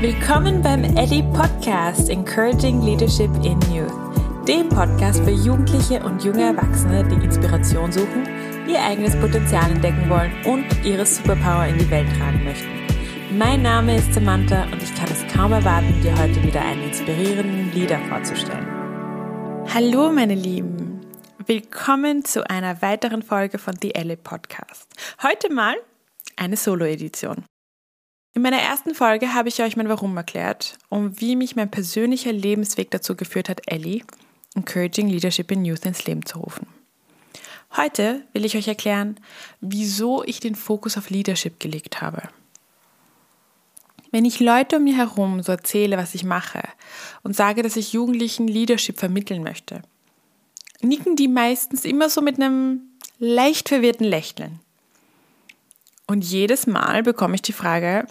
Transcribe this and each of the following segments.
Willkommen beim Ellie Podcast Encouraging Leadership in Youth, dem Podcast für Jugendliche und junge Erwachsene, die Inspiration suchen, ihr eigenes Potenzial entdecken wollen und ihre Superpower in die Welt tragen möchten. Mein Name ist Samantha und ich kann es kaum erwarten, dir heute wieder einen inspirierenden Leader vorzustellen. Hallo meine Lieben, willkommen zu einer weiteren Folge von The Ellie Podcast. Heute mal eine Solo-Edition. In meiner ersten Folge habe ich euch mein Warum erklärt und wie mich mein persönlicher Lebensweg dazu geführt hat, Ellie, Encouraging Leadership in Youth ins Leben zu rufen. Heute will ich euch erklären, wieso ich den Fokus auf Leadership gelegt habe. Wenn ich Leute um mir herum so erzähle, was ich mache und sage, dass ich Jugendlichen Leadership vermitteln möchte, nicken die meistens immer so mit einem leicht verwirrten Lächeln. Und jedes Mal bekomme ich die Frage,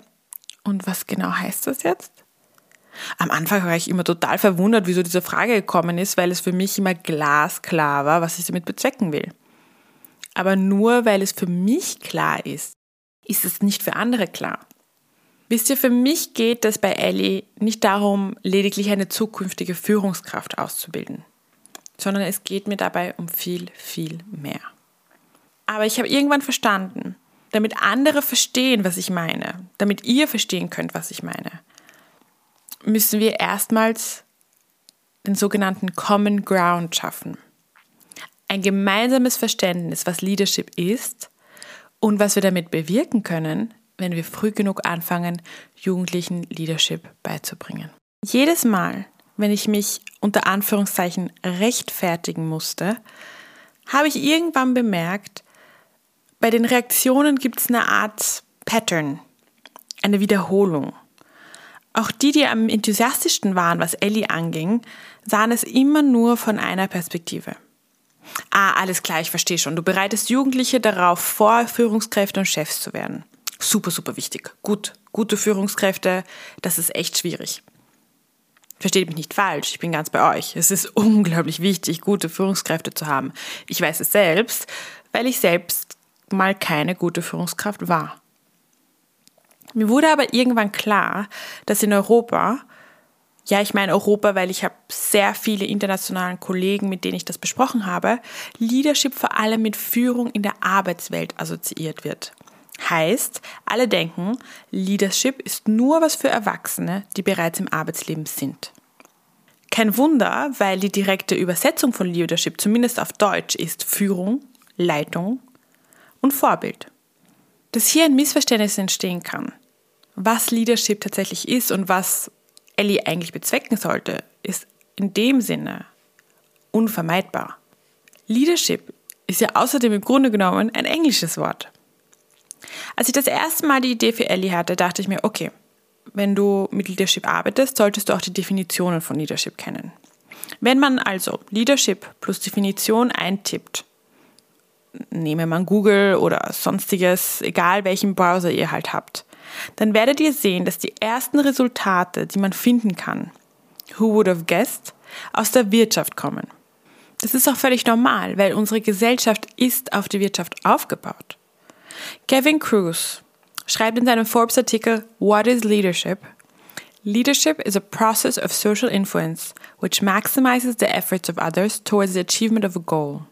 und was genau heißt das jetzt? Am Anfang war ich immer total verwundert, wieso diese Frage gekommen ist, weil es für mich immer glasklar war, was ich damit bezwecken will. Aber nur weil es für mich klar ist, ist es nicht für andere klar. Wisst ihr, für mich geht es bei Ellie nicht darum, lediglich eine zukünftige Führungskraft auszubilden, sondern es geht mir dabei um viel, viel mehr. Aber ich habe irgendwann verstanden, damit andere verstehen, was ich meine, damit ihr verstehen könnt, was ich meine, müssen wir erstmals den sogenannten Common Ground schaffen. Ein gemeinsames Verständnis, was Leadership ist und was wir damit bewirken können, wenn wir früh genug anfangen, Jugendlichen Leadership beizubringen. Jedes Mal, wenn ich mich unter Anführungszeichen rechtfertigen musste, habe ich irgendwann bemerkt, bei den Reaktionen gibt es eine Art Pattern, eine Wiederholung. Auch die, die am enthusiastischsten waren, was Ellie anging, sahen es immer nur von einer Perspektive. Ah, alles klar, ich verstehe schon. Du bereitest Jugendliche darauf vor, Führungskräfte und Chefs zu werden. Super, super wichtig. Gut, gute Führungskräfte, das ist echt schwierig. Versteht mich nicht falsch, ich bin ganz bei euch. Es ist unglaublich wichtig, gute Führungskräfte zu haben. Ich weiß es selbst, weil ich selbst mal keine gute Führungskraft war. Mir wurde aber irgendwann klar, dass in Europa, ja, ich meine Europa, weil ich habe sehr viele internationalen Kollegen, mit denen ich das besprochen habe, Leadership vor allem mit Führung in der Arbeitswelt assoziiert wird. Heißt, alle denken, Leadership ist nur was für Erwachsene, die bereits im Arbeitsleben sind. Kein Wunder, weil die direkte Übersetzung von Leadership zumindest auf Deutsch ist Führung, Leitung und Vorbild. Dass hier ein Missverständnis entstehen kann, was Leadership tatsächlich ist und was Ellie eigentlich bezwecken sollte, ist in dem Sinne unvermeidbar. Leadership ist ja außerdem im Grunde genommen ein englisches Wort. Als ich das erste Mal die Idee für Ellie hatte, dachte ich mir, okay, wenn du mit Leadership arbeitest, solltest du auch die Definitionen von Leadership kennen. Wenn man also Leadership plus Definition eintippt, nehme man Google oder sonstiges, egal welchen Browser ihr halt habt, dann werdet ihr sehen, dass die ersten Resultate, die man finden kann, who would have guessed, aus der Wirtschaft kommen. Das ist auch völlig normal, weil unsere Gesellschaft ist auf die Wirtschaft aufgebaut. Kevin Cruz schreibt in seinem Forbes-Artikel What is Leadership? Leadership is a process of social influence which maximizes the efforts of others towards the achievement of a goal.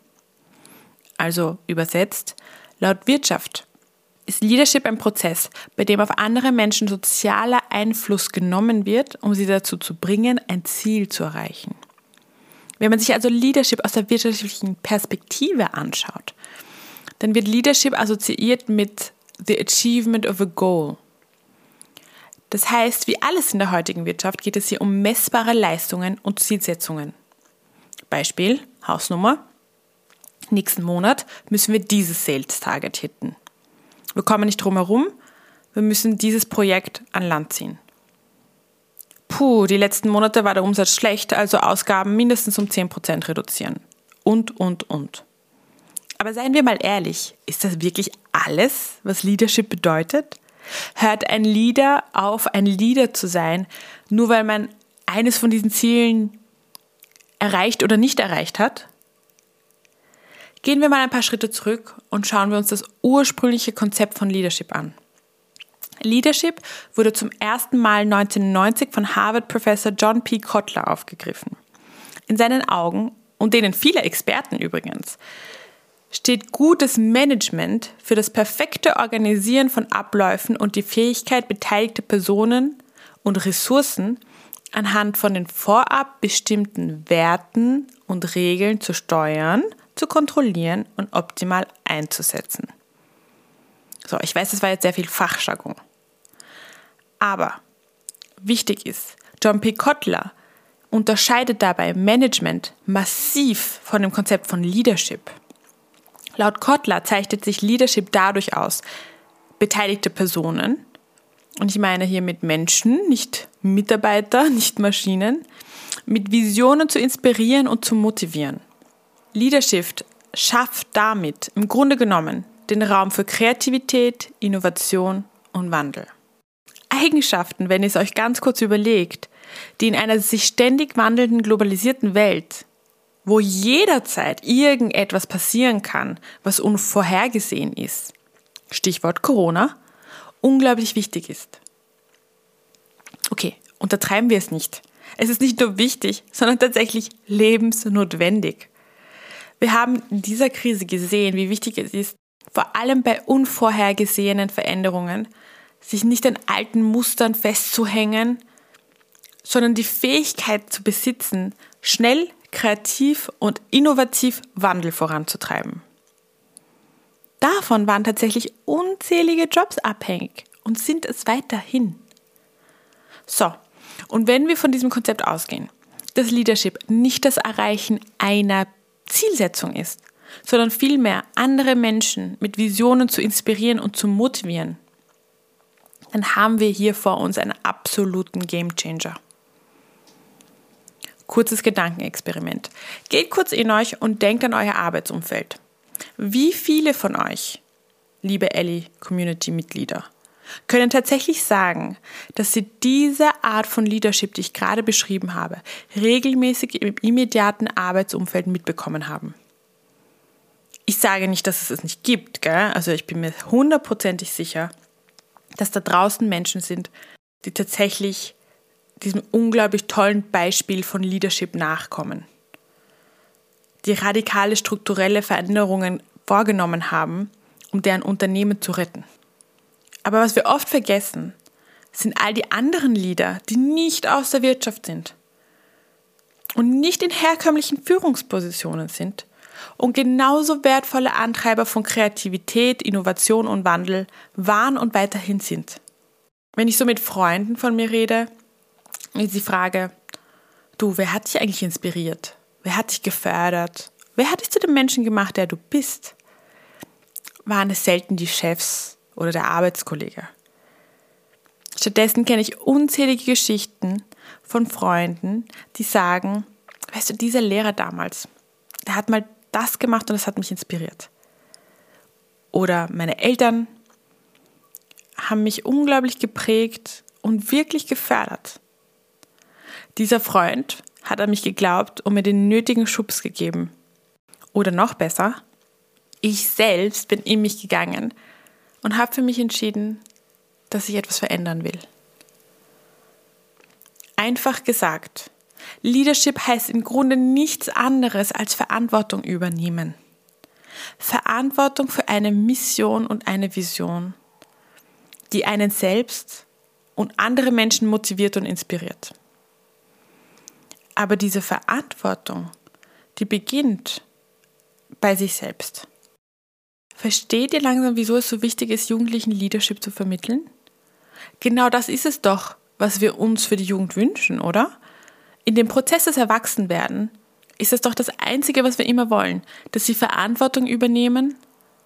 Also übersetzt, laut Wirtschaft ist Leadership ein Prozess, bei dem auf andere Menschen sozialer Einfluss genommen wird, um sie dazu zu bringen, ein Ziel zu erreichen. Wenn man sich also Leadership aus der wirtschaftlichen Perspektive anschaut, dann wird Leadership assoziiert mit the achievement of a goal. Das heißt, wie alles in der heutigen Wirtschaft geht es hier um messbare Leistungen und Zielsetzungen. Beispiel, Hausnummer, nächsten Monat müssen wir dieses Sales Target hitten. Wir kommen nicht drum herum, wir müssen dieses Projekt an Land ziehen. Puh, die letzten Monate war der Umsatz schlecht, also Ausgaben mindestens um 10% reduzieren. Und, und, und. Aber seien wir mal ehrlich, ist das wirklich alles, was Leadership bedeutet? Hört ein Leader auf, ein Leader zu sein, nur weil man eines von diesen Zielen erreicht oder nicht erreicht hat? Gehen wir mal ein paar Schritte zurück und schauen wir uns das ursprüngliche Konzept von Leadership an. Leadership wurde zum ersten Mal 1990 von Harvard-Professor John P. Kotler aufgegriffen. In seinen Augen, und denen vieler Experten übrigens, steht gutes Management für das perfekte Organisieren von Abläufen und die Fähigkeit beteiligter Personen und Ressourcen anhand von den vorab bestimmten Werten und Regeln zu steuern, zu kontrollieren und optimal einzusetzen. So, ich weiß, das war jetzt sehr viel Fachjargon. Aber wichtig ist, John P. Kotler unterscheidet dabei Management massiv von dem Konzept von Leadership. Laut Kotler zeichnet sich Leadership dadurch aus, beteiligte Personen, und ich meine hier mit Menschen, nicht Mitarbeiter, nicht Maschinen, mit Visionen zu inspirieren und zu motivieren. Leadership schafft damit im Grunde genommen den Raum für Kreativität, Innovation und Wandel. Eigenschaften, wenn ihr es euch ganz kurz überlegt, die in einer sich ständig wandelnden globalisierten Welt, wo jederzeit irgendetwas passieren kann, was unvorhergesehen ist, Stichwort Corona, unglaublich wichtig ist. Okay, untertreiben wir es nicht. Es ist nicht nur wichtig, sondern tatsächlich lebensnotwendig. Wir haben in dieser Krise gesehen, wie wichtig es ist, vor allem bei unvorhergesehenen Veränderungen, sich nicht an alten Mustern festzuhängen, sondern die Fähigkeit zu besitzen, schnell, kreativ und innovativ Wandel voranzutreiben. Davon waren tatsächlich unzählige Jobs abhängig und sind es weiterhin. So, und wenn wir von diesem Konzept ausgehen, dass Leadership nicht das Erreichen einer Zielsetzung ist, sondern vielmehr andere Menschen mit Visionen zu inspirieren und zu motivieren, dann haben wir hier vor uns einen absoluten Gamechanger. Kurzes Gedankenexperiment. Geht kurz in euch und denkt an euer Arbeitsumfeld. Wie viele von euch, liebe Ellie Community-Mitglieder, können tatsächlich sagen, dass sie diese Art von Leadership, die ich gerade beschrieben habe, regelmäßig im immediaten Arbeitsumfeld mitbekommen haben? Ich sage nicht, dass es es nicht gibt, gell? also ich bin mir hundertprozentig sicher, dass da draußen Menschen sind, die tatsächlich diesem unglaublich tollen Beispiel von Leadership nachkommen, die radikale strukturelle Veränderungen vorgenommen haben, um deren Unternehmen zu retten. Aber was wir oft vergessen, sind all die anderen Leader, die nicht aus der Wirtschaft sind und nicht in herkömmlichen Führungspositionen sind und genauso wertvolle Antreiber von Kreativität, Innovation und Wandel waren und weiterhin sind. Wenn ich so mit Freunden von mir rede, ist die Frage, du, wer hat dich eigentlich inspiriert? Wer hat dich gefördert? Wer hat dich zu dem Menschen gemacht, der du bist? Waren es selten die Chefs oder der Arbeitskollege? Stattdessen kenne ich unzählige Geschichten von Freunden, die sagen, weißt du, dieser Lehrer damals, der hat mal das gemacht und das hat mich inspiriert. Oder meine Eltern haben mich unglaublich geprägt und wirklich gefördert. Dieser Freund hat an mich geglaubt und mir den nötigen Schubs gegeben. Oder noch besser, ich selbst bin in mich gegangen und habe für mich entschieden, dass ich etwas verändern will. Einfach gesagt, Leadership heißt im Grunde nichts anderes als Verantwortung übernehmen. Verantwortung für eine Mission und eine Vision, die einen selbst und andere Menschen motiviert und inspiriert. Aber diese Verantwortung, die beginnt bei sich selbst. Versteht ihr langsam, wieso es so wichtig ist, Jugendlichen Leadership zu vermitteln? Genau das ist es doch, was wir uns für die Jugend wünschen, oder? In dem Prozess des Erwachsenwerden ist es doch das Einzige, was wir immer wollen, dass sie Verantwortung übernehmen,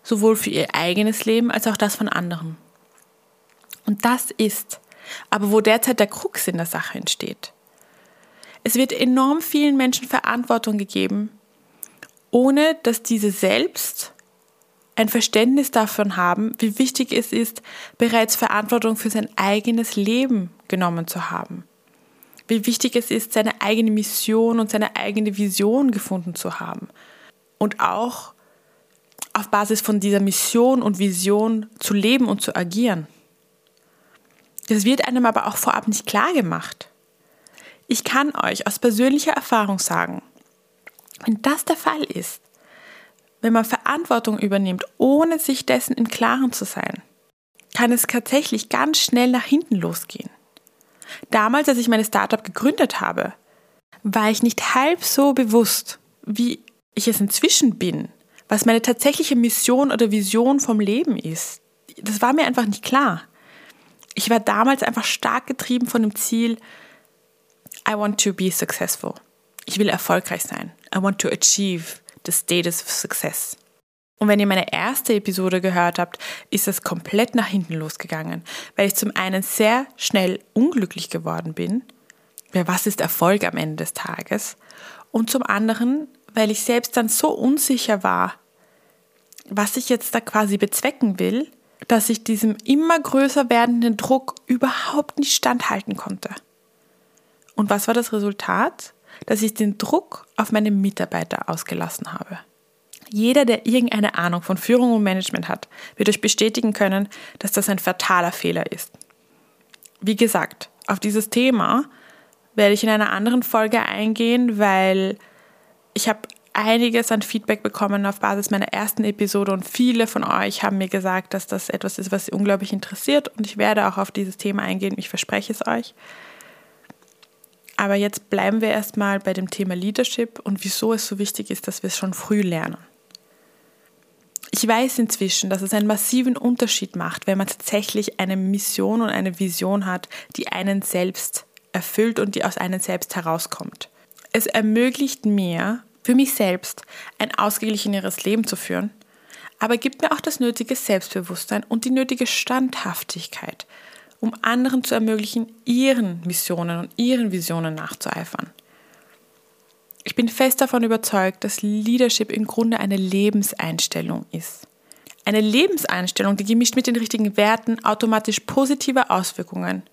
sowohl für ihr eigenes Leben als auch das von anderen. Und das ist aber, wo derzeit der Krux in der Sache entsteht. Es wird enorm vielen Menschen Verantwortung gegeben, ohne dass diese selbst ein Verständnis davon haben, wie wichtig es ist, bereits Verantwortung für sein eigenes Leben genommen zu haben. Wie wichtig es ist, seine eigene Mission und seine eigene Vision gefunden zu haben. Und auch auf Basis von dieser Mission und Vision zu leben und zu agieren. Das wird einem aber auch vorab nicht klar gemacht. Ich kann euch aus persönlicher Erfahrung sagen, wenn das der Fall ist, wenn man Verantwortung übernimmt, ohne sich dessen im Klaren zu sein, kann es tatsächlich ganz schnell nach hinten losgehen. Damals, als ich meine Startup gegründet habe, war ich nicht halb so bewusst, wie ich es inzwischen bin, was meine tatsächliche Mission oder Vision vom Leben ist. Das war mir einfach nicht klar. Ich war damals einfach stark getrieben von dem Ziel, I want to be successful. Ich will erfolgreich sein. I want to achieve the status of success. Und wenn ihr meine erste Episode gehört habt, ist das komplett nach hinten losgegangen, weil ich zum einen sehr schnell unglücklich geworden bin, weil was ist Erfolg am Ende des Tages, und zum anderen, weil ich selbst dann so unsicher war, was ich jetzt da quasi bezwecken will, dass ich diesem immer größer werdenden Druck überhaupt nicht standhalten konnte. Und was war das Resultat? Dass ich den Druck auf meine Mitarbeiter ausgelassen habe. Jeder, der irgendeine Ahnung von Führung und Management hat, wird euch bestätigen können, dass das ein fataler Fehler ist. Wie gesagt, auf dieses Thema werde ich in einer anderen Folge eingehen, weil ich habe einiges an Feedback bekommen auf Basis meiner ersten Episode und viele von euch haben mir gesagt, dass das etwas ist, was sie unglaublich interessiert und ich werde auch auf dieses Thema eingehen, ich verspreche es euch. Aber jetzt bleiben wir erstmal bei dem Thema Leadership und wieso es so wichtig ist, dass wir es schon früh lernen. Ich weiß inzwischen, dass es einen massiven Unterschied macht, wenn man tatsächlich eine Mission und eine Vision hat, die einen selbst erfüllt und die aus einem selbst herauskommt. Es ermöglicht mir, für mich selbst ein ausgeglicheneres Leben zu führen, aber gibt mir auch das nötige Selbstbewusstsein und die nötige Standhaftigkeit, um anderen zu ermöglichen, ihren Missionen und ihren Visionen nachzueifern. Ich bin fest davon überzeugt, dass Leadership im Grunde eine Lebenseinstellung ist. Eine Lebenseinstellung, die gemischt mit den richtigen Werten automatisch positive Auswirkungen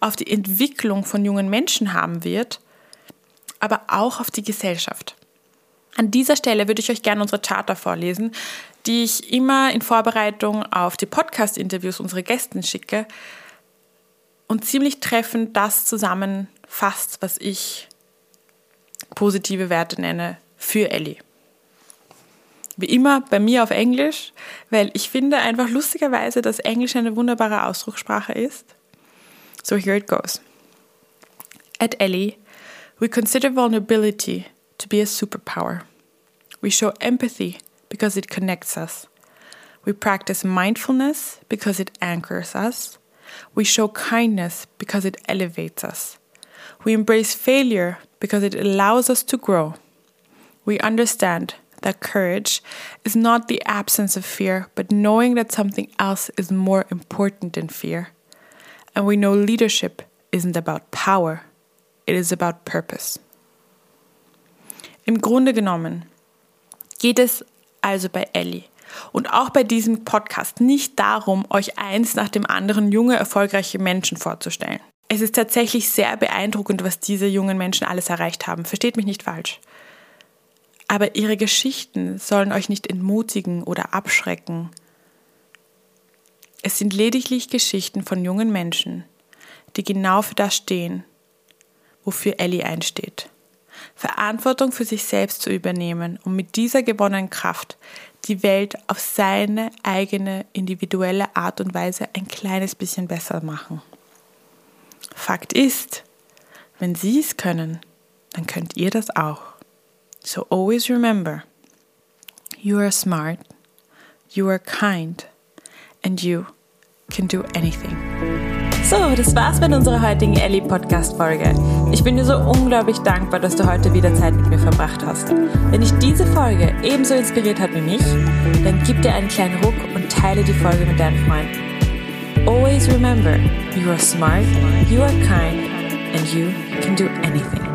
auf die Entwicklung von jungen Menschen haben wird, aber auch auf die Gesellschaft. An dieser Stelle würde ich euch gerne unsere Charta vorlesen, die ich immer in Vorbereitung auf die Podcast-Interviews unsere Gästen schicke und ziemlich treffend das zusammenfasst, was ich positive Werte nenne für Ellie. Wie immer bei mir auf Englisch, weil ich finde einfach lustigerweise, dass Englisch eine wunderbare Ausdruckssprache ist. So here it goes. At Ellie, we consider vulnerability to be a superpower. We show empathy because it connects us. We practice mindfulness because it anchors us. We show kindness because it elevates us. We embrace failure because it allows us to grow. We understand that courage is not the absence of fear, but knowing that something else is more important than fear. And we know leadership isn't about power, it is about purpose. Im Grunde genommen geht es also bei Ellie und auch bei diesem Podcast nicht darum, euch eins nach dem anderen junge, erfolgreiche Menschen vorzustellen. Es ist tatsächlich sehr beeindruckend, was diese jungen Menschen alles erreicht haben. Versteht mich nicht falsch. Aber ihre Geschichten sollen euch nicht entmutigen oder abschrecken. Es sind lediglich Geschichten von jungen Menschen, die genau für das stehen, wofür Ellie einsteht. Verantwortung für sich selbst zu übernehmen und mit dieser gewonnenen Kraft die Welt auf seine eigene individuelle Art und Weise ein kleines bisschen besser machen. Fakt ist, wenn Sie es können, dann könnt ihr das auch. So always remember, you are smart, you are kind, and you can do anything. So, das war's mit unserer heutigen Ellie Podcast Folge. Ich bin dir so unglaublich dankbar, dass du heute wieder Zeit mit mir verbracht hast. Wenn dich diese Folge ebenso inspiriert hat wie mich, dann gib dir einen kleinen Ruck und teile die Folge mit deinen Freunden. Always remember, you are smart, you are kind, and you can do anything.